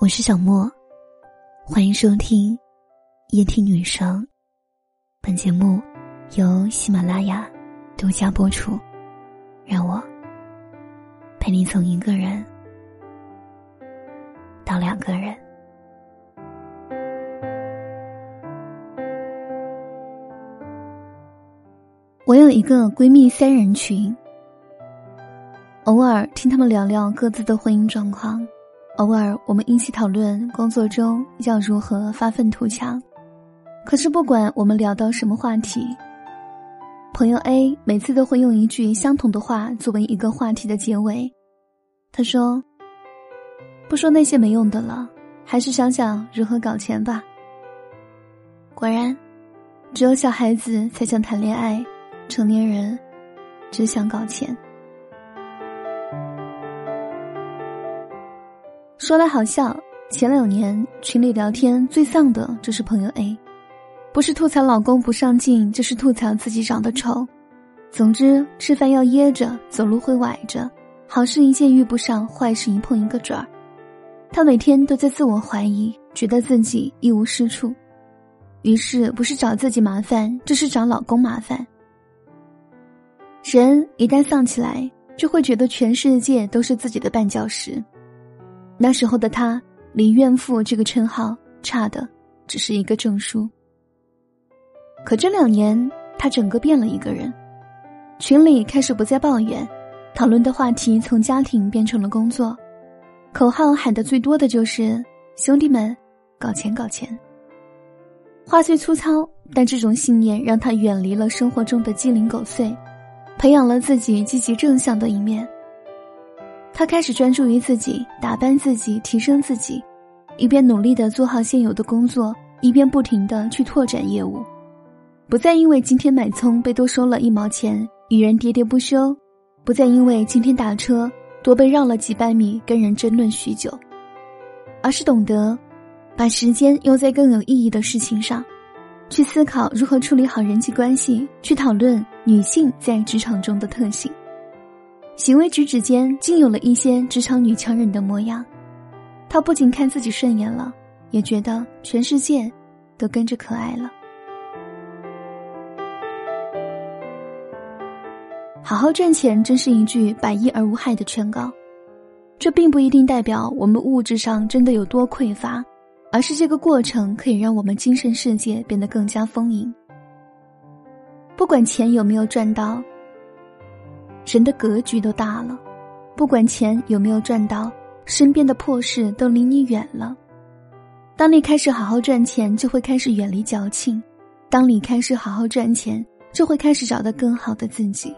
我是小莫，欢迎收听夜听女生。本节目由喜马拉雅独家播出。让我陪你从一个人到两个人。我有一个闺蜜三人群，偶尔听他们聊聊各自的婚姻状况。偶尔，我们一起讨论工作中要如何发愤图强。可是，不管我们聊到什么话题，朋友 A 每次都会用一句相同的话作为一个话题的结尾。他说：“不说那些没用的了，还是想想如何搞钱吧。”果然，只有小孩子才想谈恋爱，成年人只想搞钱。说来好笑，前两年群里聊天最丧的就是朋友 A，不是吐槽老公不上进，就是吐槽自己长得丑。总之，吃饭要噎着，走路会崴着，好事一件遇不上，坏事一碰一个准儿。他每天都在自我怀疑，觉得自己一无是处，于是不是找自己麻烦，就是找老公麻烦。人一旦丧起来，就会觉得全世界都是自己的绊脚石。那时候的他，离怨妇这个称号差的只是一个证书。可这两年，他整个变了一个人，群里开始不再抱怨，讨论的话题从家庭变成了工作，口号喊的最多的就是“兄弟们，搞钱搞钱”。话虽粗糙，但这种信念让他远离了生活中的鸡零狗碎，培养了自己积极正向的一面。他开始专注于自己，打扮自己，提升自己，一边努力的做好现有的工作，一边不停的去拓展业务，不再因为今天买葱被多收了一毛钱与人喋喋不休，不再因为今天打车多被绕了几百米跟人争论许久，而是懂得把时间用在更有意义的事情上，去思考如何处理好人际关系，去讨论女性在职场中的特性。行为举止间竟有了一些职场女强人的模样，她不仅看自己顺眼了，也觉得全世界都跟着可爱了。好好赚钱真是一句百益而无害的劝告，这并不一定代表我们物质上真的有多匮乏，而是这个过程可以让我们精神世界变得更加丰盈。不管钱有没有赚到。人的格局都大了，不管钱有没有赚到，身边的破事都离你远了。当你开始好好赚钱，就会开始远离矫情；当你开始好好赚钱，就会开始找到更好的自己。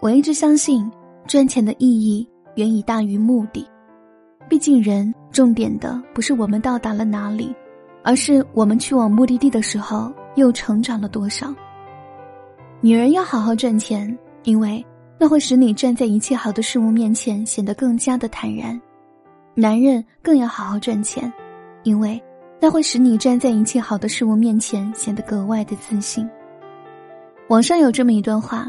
我一直相信，赚钱的意义远已大于目的。毕竟，人重点的不是我们到达了哪里，而是我们去往目的地的时候又成长了多少。女人要好好赚钱，因为。那会使你站在一切好的事物面前显得更加的坦然，男人更要好好赚钱，因为那会使你站在一切好的事物面前显得格外的自信。网上有这么一段话：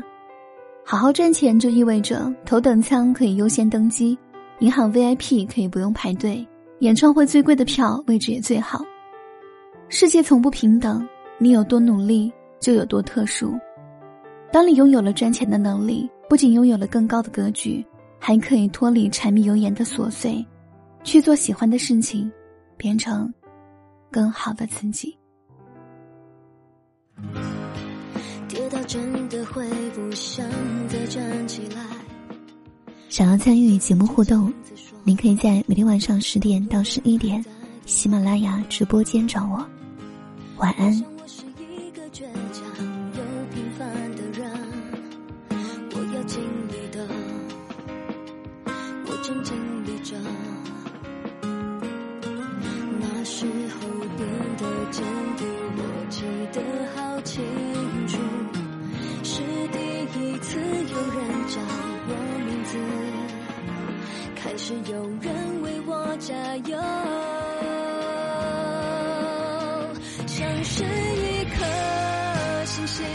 好好赚钱就意味着头等舱可以优先登机，银行 VIP 可以不用排队，演唱会最贵的票位置也最好。世界从不平等，你有多努力就有多特殊。当你拥有了赚钱的能力。不仅拥有了更高的格局，还可以脱离柴米油盐的琐碎，去做喜欢的事情，变成更好的自己。想要参与节目互动，您可以在每天晚上十点到十一点，喜马拉雅直播间找我。晚安。是一颗星星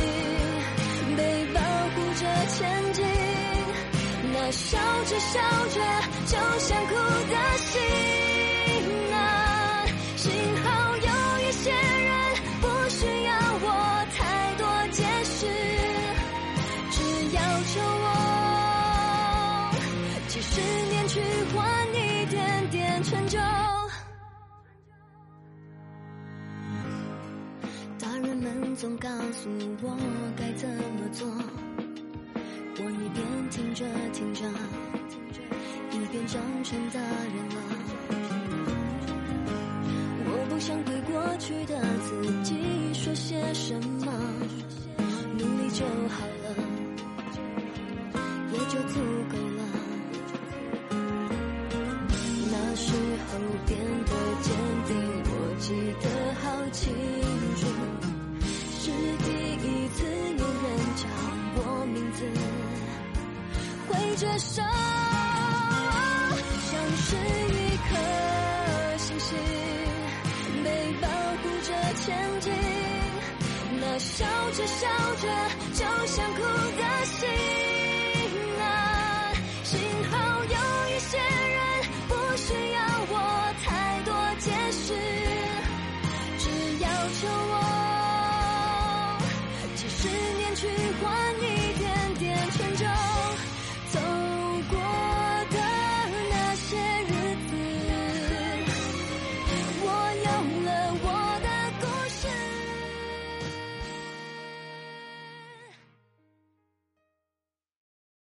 被保护着前进。那笑着笑着就想哭的心啊幸好有一些人不需要我太多解释只要求我几十年去换一点点成就。总告诉我该怎么做，我一边听着听着，一边长成大人了。我不想对过去的自己说些什么，努力就好了，着手，像是一颗星星，被保护着前进。那笑着笑着就想哭的心。